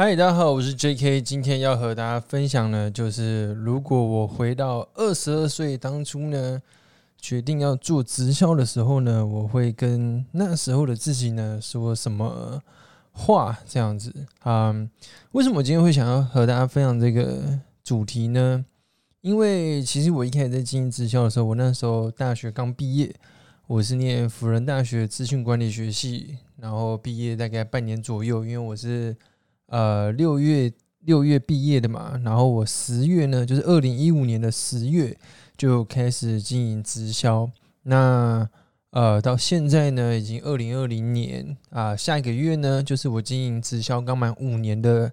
嗨，大家好，我是 J.K。今天要和大家分享呢，就是如果我回到二十二岁当初呢，决定要做直销的时候呢，我会跟那时候的自己呢说什么话？这样子啊？为什么我今天会想要和大家分享这个主题呢？因为其实我一开始在经营直销的时候，我那时候大学刚毕业，我是念辅仁大学资讯管理学系，然后毕业大概半年左右，因为我是。呃，六月六月毕业的嘛，然后我十月呢，就是二零一五年的十月就开始经营直销。那呃，到现在呢，已经二零二零年啊，下一个月呢，就是我经营直销刚满五年的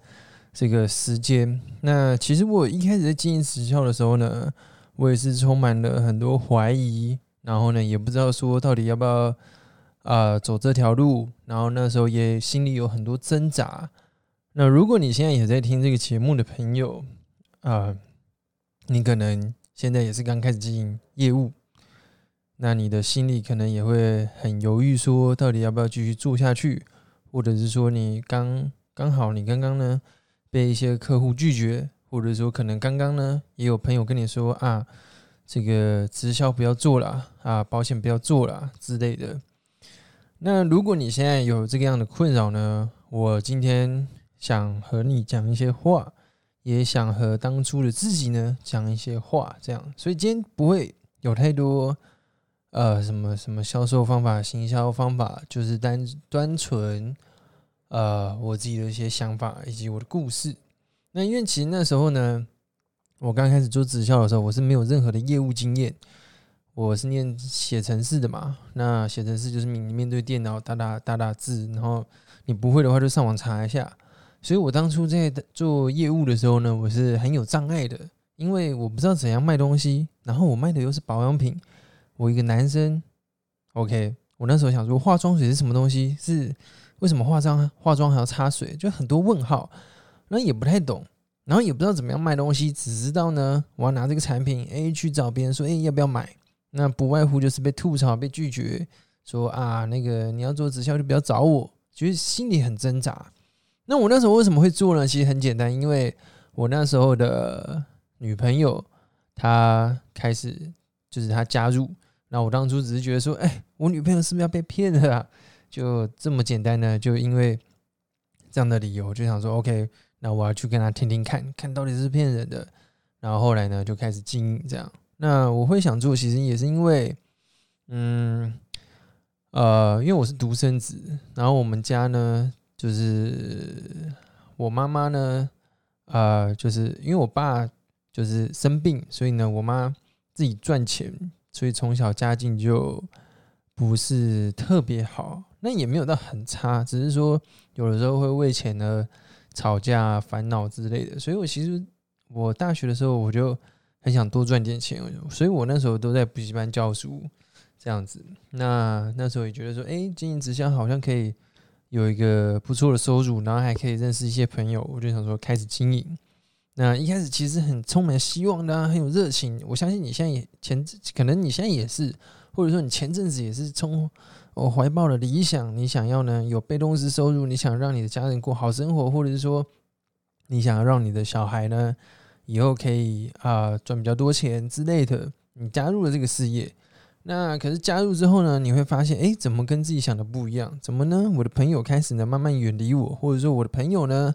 这个时间。那其实我一开始在经营直销的时候呢，我也是充满了很多怀疑，然后呢，也不知道说到底要不要啊走这条路，然后那时候也心里有很多挣扎。那如果你现在也在听这个节目的朋友啊，你可能现在也是刚开始经营业务，那你的心里可能也会很犹豫，说到底要不要继续做下去，或者是说你刚刚好你刚刚呢被一些客户拒绝，或者说可能刚刚呢也有朋友跟你说啊，这个直销不要做了啊，保险不要做了之类的。那如果你现在有这个样的困扰呢，我今天。想和你讲一些话，也想和当初的自己呢讲一些话，这样，所以今天不会有太多呃什么什么销售方法、行销方法，就是单单纯呃我自己的一些想法以及我的故事。那因为其实那时候呢，我刚开始做直销的时候，我是没有任何的业务经验，我是念写程式的嘛。那写程式就是你面对电脑打打打打字，然后你不会的话就上网查一下。所以我当初在做业务的时候呢，我是很有障碍的，因为我不知道怎样卖东西，然后我卖的又是保养品。我一个男生，OK，我那时候想说化妆水是什么东西？是为什么化妆化妆还要擦水？就很多问号，那也不太懂，然后也不知道怎么样卖东西，只知道呢，我要拿这个产品 A 去找别人说，哎，要不要买？那不外乎就是被吐槽、被拒绝，说啊，那个你要做直销就不要找我，觉得心里很挣扎。那我那时候为什么会做呢？其实很简单，因为我那时候的女朋友她开始就是她加入，那我当初只是觉得说，哎，我女朋友是不是要被骗了啊？就这么简单呢？就因为这样的理由，就想说，OK，那我要去跟她听听看看到底是骗人的。然后后来呢，就开始经营这样。那我会想做，其实也是因为，嗯，呃，因为我是独生子，然后我们家呢。就是我妈妈呢，呃，就是因为我爸就是生病，所以呢，我妈自己赚钱，所以从小家境就不是特别好，那也没有到很差，只是说有的时候会为钱呢吵架、烦恼之类的。所以我其实我大学的时候我就很想多赚点钱，所以我那时候都在补习班教书这样子。那那时候也觉得说，哎，经营直销好像可以。有一个不错的收入，然后还可以认识一些朋友，我就想说开始经营。那一开始其实很充满希望的，很有热情。我相信你现在也前，可能你现在也是，或者说你前阵子也是充我 怀抱的理想，你想要呢有被动式收入，你想让你的家人过好生活，或者是说你想要让你的小孩呢以后可以啊赚比较多钱之类的，你加入了这个事业。那可是加入之后呢，你会发现，哎，怎么跟自己想的不一样？怎么呢？我的朋友开始呢慢慢远离我，或者说我的朋友呢，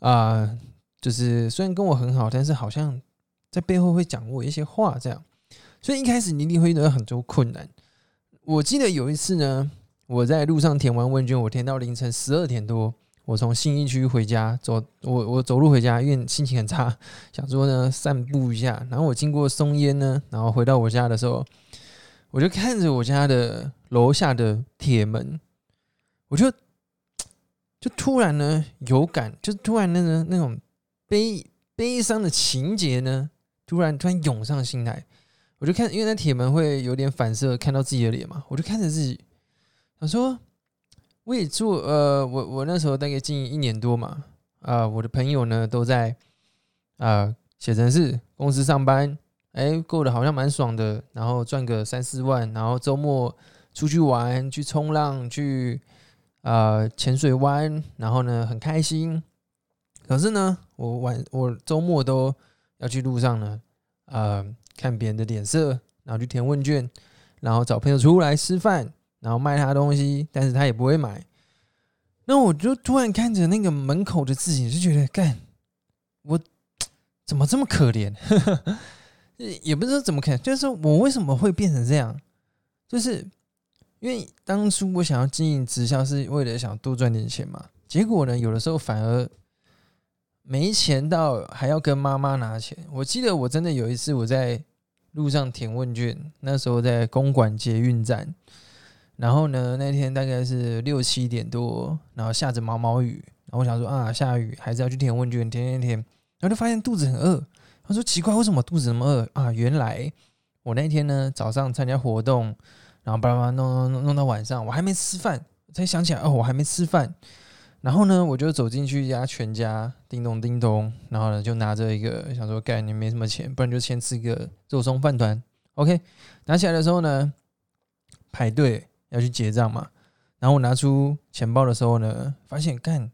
啊，就是虽然跟我很好，但是好像在背后会讲我一些话，这样。所以一开始你一定会遇到很多困难。我记得有一次呢，我在路上填完问卷，我填到凌晨十二点多，我从信义区回家走，我我走路回家，因为心情很差，想说呢散步一下。然后我经过松烟呢，然后回到我家的时候。我就看着我家的楼下的铁门，我就 就突然呢有感，就突然那个那种悲悲伤的情节呢，突然突然涌上心来。我就看，因为那铁门会有点反射，看到自己的脸嘛。我就看着自己，想说，我也做呃，我我那时候大概近一年多嘛，啊，我的朋友呢都在啊写程式公司上班。哎，过得好像蛮爽的，然后赚个三四万，然后周末出去玩，去冲浪，去啊潜水湾，然后呢很开心。可是呢，我晚我周末都要去路上呢，呃，看别人的脸色，然后去填问卷，然后找朋友出来吃饭，然后卖他东西，但是他也不会买。那我就突然看着那个门口的自己，就觉得干我 怎么这么可怜？也不知道怎么看，就是我为什么会变成这样？就是因为当初我想要经营直销，是为了想多赚点钱嘛。结果呢，有的时候反而没钱到还要跟妈妈拿钱。我记得我真的有一次我在路上填问卷，那时候在公馆捷运站，然后呢那天大概是六七点多，然后下着毛毛雨，然后我想说啊下雨还是要去填问卷，填填填，然后就发现肚子很饿。他说：“奇怪，为什么肚子那么饿啊？原来我那天呢早上参加活动，然后叭叭弄弄弄到晚上，我还没吃饭，才想起来哦，我还没吃饭。然后呢，我就走进去一家全家，叮咚叮咚，然后呢就拿着一个想说，干你没什么钱，不然就先吃个肉松饭团。OK，拿起来的时候呢，排队要去结账嘛。然后我拿出钱包的时候呢，发现干。”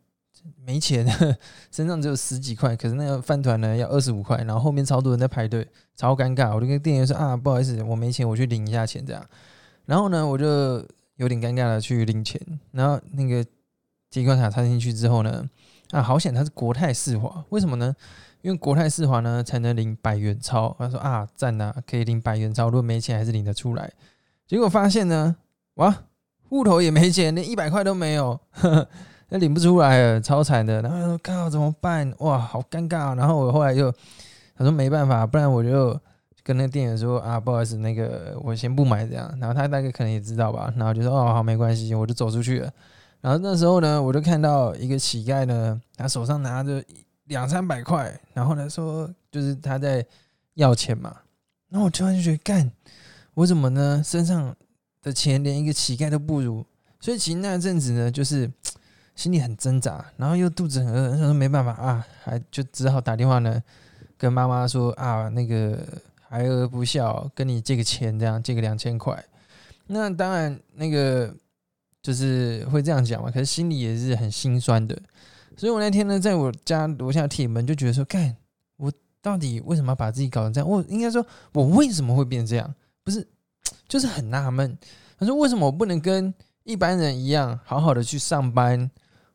没钱，身上只有十几块，可是那个饭团呢要二十五块，然后后面超多人在排队，超尴尬。我就跟店员说啊，不好意思，我没钱，我去领一下钱这样。然后呢，我就有点尴尬的去领钱。然后那个提款卡插进去之后呢，啊，好险它是国泰世华，为什么呢？因为国泰世华呢才能领百元钞。他说啊，赞呐，可以领百元钞，如果没钱还是领得出来。结果发现呢，哇，户头也没钱，连一百块都没有。那领不出来了，超惨的。然后他说：“靠，怎么办？哇，好尴尬。”然后我后来就他说：“没办法，不然我就跟那个店员说啊，不好意思，那个我先不买这样。”然后他大概可能也知道吧，然后就说：“哦，好，没关系。”我就走出去了。然后那时候呢，我就看到一个乞丐呢，他手上拿着两三百块，然后呢说就是他在要钱嘛。然后我突然就觉得，干，我怎么呢？身上的钱连一个乞丐都不如。所以其实那阵子呢，就是。心里很挣扎，然后又肚子很饿，想说没办法啊，还就只好打电话呢，跟妈妈说啊，那个孩儿不孝，跟你借个钱，这样借个两千块。那当然，那个就是会这样讲嘛，可是心里也是很心酸的。所以我那天呢，在我家楼下铁门就觉得说，干，我到底为什么要把自己搞成这样？我应该说，我为什么会变这样？不是，就是很纳闷。他说，为什么我不能跟一般人一样，好好的去上班？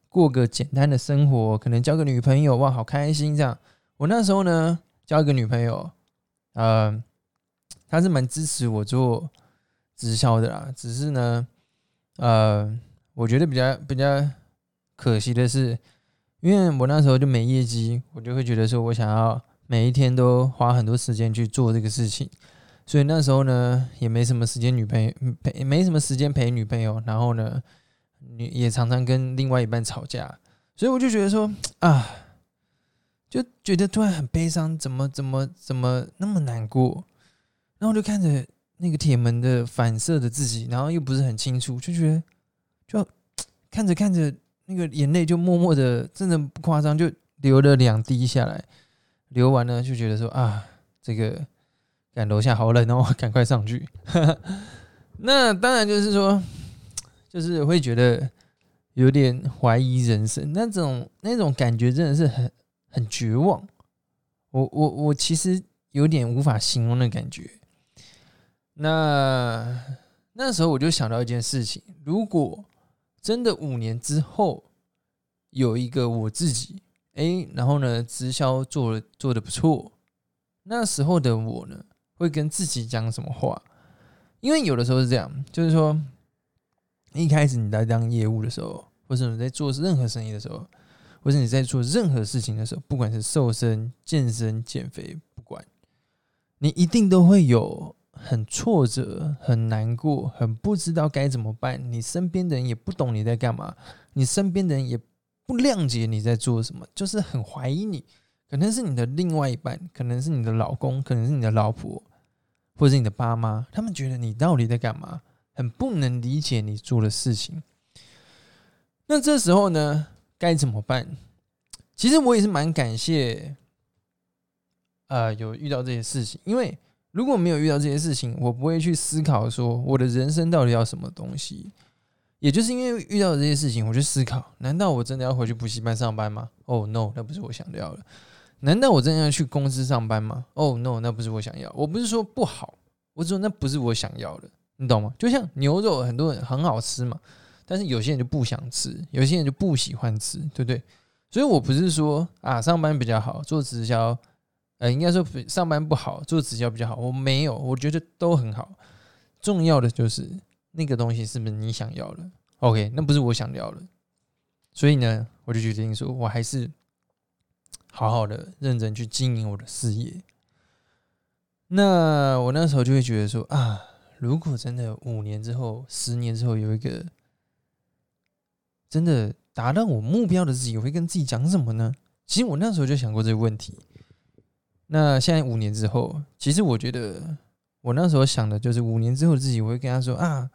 过个简单的生活，可能交个女朋友哇，好开心这样。我那时候呢，交一个女朋友，呃，她是蛮支持我做直销的啦。只是呢，呃，我觉得比较比较可惜的是，因为我那时候就没业绩，我就会觉得说我想要每一天都花很多时间去做这个事情，所以那时候呢，也没什么时间女朋友陪，没什么时间陪女朋友，然后呢。你也常常跟另外一半吵架，所以我就觉得说 啊，就觉得突然很悲伤，怎么怎么怎么那么难过？然后就看着那个铁门的反射的自己，然后又不是很清楚，就觉得就 看着看着那个眼泪就默默的，真的不夸张，就流了两滴下来。流完了就觉得说啊，这个赶楼下好冷哦，赶快上去。那当然就是说。就是会觉得有点怀疑人生，那种那种感觉真的是很很绝望。我我我其实有点无法形容的感觉。那那时候我就想到一件事情：如果真的五年之后有一个我自己，哎，然后呢，直销做做的不错，那时候的我呢，会跟自己讲什么话？因为有的时候是这样，就是说。一开始你在当业务的时候，或者你在做任何生意的时候，或者你在做任何事情的时候，不管是瘦身、健身、减肥，不管你一定都会有很挫折、很难过、很不知道该怎么办。你身边的人也不懂你在干嘛，你身边的人也不谅解你在做什么，就是很怀疑你。可能是你的另外一半，可能是你的老公，可能是你的老婆，或者是你的爸妈，他们觉得你到底在干嘛？很不能理解你做的事情，那这时候呢，该怎么办？其实我也是蛮感谢，呃，有遇到这些事情，因为如果没有遇到这些事情，我不会去思考说我的人生到底要什么东西。也就是因为遇到这些事情，我去思考：难道我真的要回去补习班上班吗？哦，no，那不是我想要的。难道我真的要去公司上班吗？哦，no，那不是我想要。我不是说不好，我只说那不是我想要的，你懂吗？就像牛肉，很多人很好吃嘛，但是有些人就不想吃，有些人就不喜欢吃，对不对？所以我不是说啊，上班比较好，做直销，呃，应该说上班不好，做直销比较好。我没有，我觉得都很好。重要的就是那个东西是不是你想要的？OK，那不是我想要的，所以呢，我就决定说，我还是好好的认真去经营我的事业。那我那时候就会觉得说啊，如果真的五年之后、十年之后有一个真的达到我目标的自己，我会跟自己讲什么呢？其实我那时候就想过这个问题。那现在五年之后，其实我觉得。我那时候想的就是五年之后的自己，我会跟他说啊，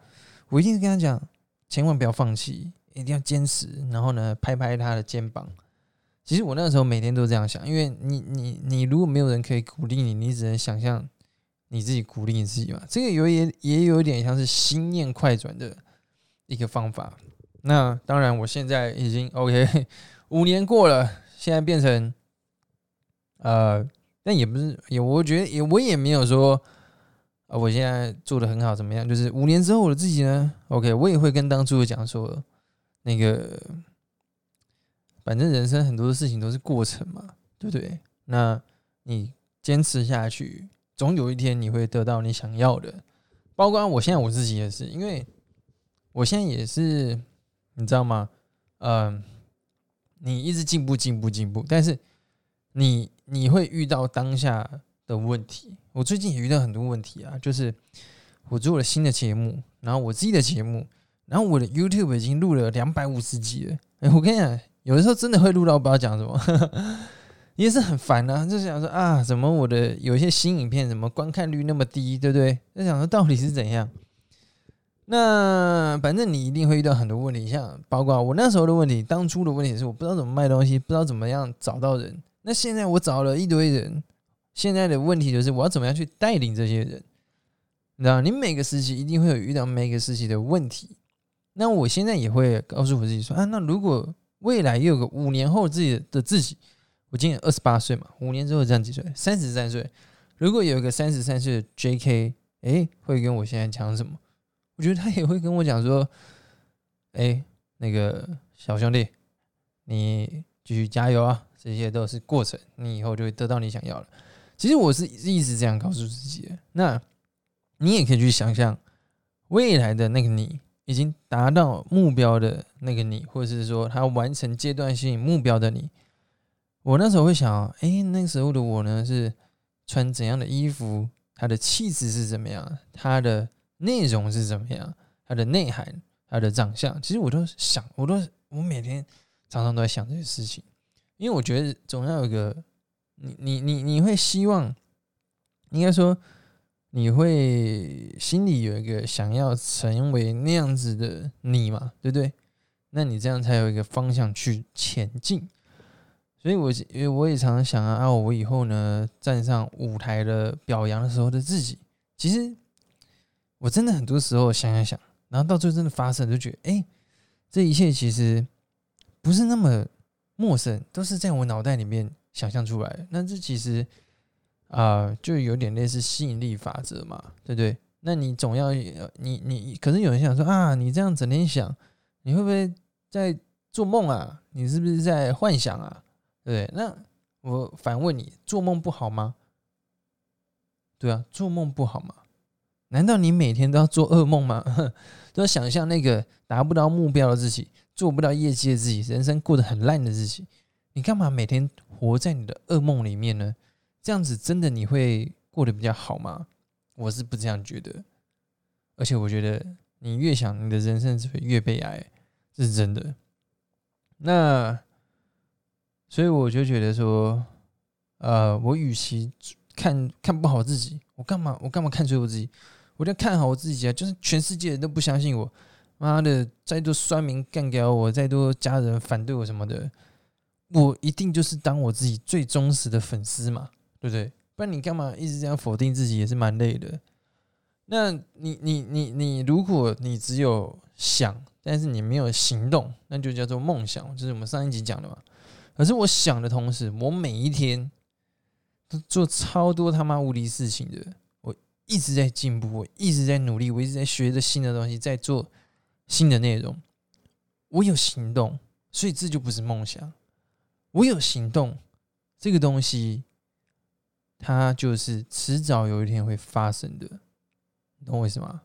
我一定是跟他讲，千万不要放弃，一定要坚持，然后呢，拍拍他的肩膀。其实我那时候每天都这样想，因为你你你如果没有人可以鼓励你，你只能想象你自己鼓励你自己嘛。这个有也也有点像是心念快转的一个方法。那当然，我现在已经 OK，五年过了，现在变成呃，但也不是也，我觉得也我也没有说。啊，我现在做的很好，怎么样？就是五年之后我的自己呢？OK，我也会跟当初讲说，那个，反正人生很多的事情都是过程嘛，对不对？那你坚持下去，总有一天你会得到你想要的。包括我现在我自己也是，因为我现在也是，你知道吗？嗯，你一直进步，进步，进步，但是你你会遇到当下。的问题，我最近也遇到很多问题啊，就是我做了新的节目，然后我自己的节目，然后我的 YouTube 已经录了两百五十集了。哎，我跟你讲，有的时候真的会录到不知道讲什么，也是很烦啊。就想说啊，怎么我的有些新影片，怎么观看率那么低，对不对？在想说到底是怎样？那反正你一定会遇到很多问题，像包括我那时候的问题，当初的问题是我不知道怎么卖东西，不知道怎么样找到人。那现在我找了一堆人。现在的问题就是我要怎么样去带领这些人？你知道，你每个时期一定会有遇到每个时期的问题。那我现在也会告诉我自己说啊，那如果未来又有个五年后自己的自己，我今年二十八岁嘛，五年之后这样几岁？三十三岁。如果有一个三十三岁的 J.K.，哎，会跟我现在讲什么？我觉得他也会跟我讲说，哎，那个小兄弟，你继续加油啊！这些都是过程，你以后就会得到你想要的。其实我是一直这样告诉自己的。那你也可以去想象未来的那个你，已经达到目标的那个你，或者是说他完成阶段性目标的你。我那时候会想，哎，那时候的我呢，是穿怎样的衣服？他的气质是怎么样？他的内容是怎么样？他的内涵？他的长相？其实我都想，我都我每天常常都在想这些事情，因为我觉得总要有个。你你你你会希望，应该说你会心里有一个想要成为那样子的你嘛，对不对？那你这样才有一个方向去前进。所以，我因为我也常常想啊，啊，我以后呢站上舞台的表扬的时候的自己，其实我真的很多时候想想想，然后到最后真的发生，就觉得哎，这一切其实不是那么陌生，都是在我脑袋里面。想象出来的，那这其实啊，就有点类似吸引力法则嘛，对不对？那你总要你你，可是有人想说啊，你这样整天想，你会不会在做梦啊？你是不是在幻想啊？对？那我反问你，做梦不好吗？对啊，做梦不好吗？难道你每天都要做噩梦吗？都要想象那个达不到目标的自己，做不到业绩的自己，人生过得很烂的自己，你干嘛每天？活在你的噩梦里面呢？这样子真的你会过得比较好吗？我是不这样觉得，而且我觉得你越想，你的人生只会越悲哀，这是真的。那所以我就觉得说，呃，我与其看看不好自己，我干嘛我干嘛看衰我自己？我要看好我自己啊！就是全世界人都不相信我，妈的，再多酸民干掉我，再多家人反对我什么的。我一定就是当我自己最忠实的粉丝嘛，对不对？不然你干嘛一直这样否定自己也是蛮累的。那你你你你，如果你只有想，但是你没有行动，那就叫做梦想，就是我们上一集讲的嘛。可是我想的同时，我每一天都做超多他妈无敌事情的，我一直在进步，我一直在努力，我一直在学着新的东西，在做新的内容。我有行动，所以这就不是梦想。我有行动，这个东西，它就是迟早有一天会发生的。懂我意思吗？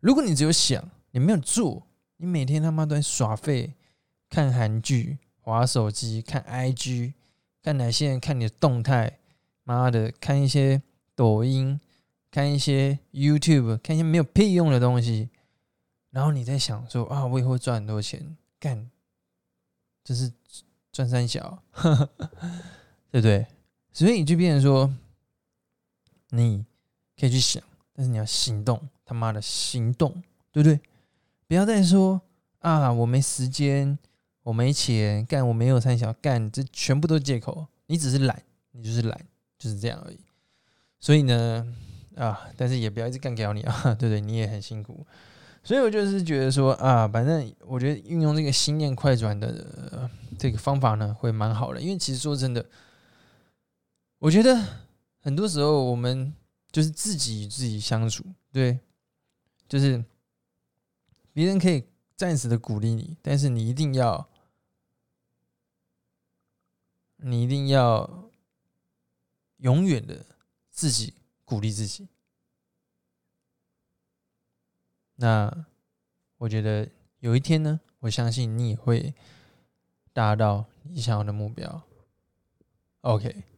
如果你只有想，你没有做，你每天他妈都在耍废，看韩剧。划手机看 IG，看哪些人看你的动态，妈的，看一些抖音，看一些 YouTube，看一些没有屁用的东西，然后你在想说啊，我以后赚很多钱，干，就是赚三小，对不对？所以你就变成说，你可以去想，但是你要行动，他妈的行动，对不对？不要再说啊，我没时间。我没钱干，我没有三小干，这全部都是借口。你只是懒，你就是懒，就是这样而已。所以呢，啊，但是也不要一直干掉你啊，对不对？你也很辛苦。所以我就是觉得说啊，反正我觉得运用这个心念快转的这个方法呢，会蛮好的。因为其实说真的，我觉得很多时候我们就是自己与自己相处，对，就是别人可以暂时的鼓励你，但是你一定要。你一定要永远的自己鼓励自己。那我觉得有一天呢，我相信你也会达到你想要的目标。OK。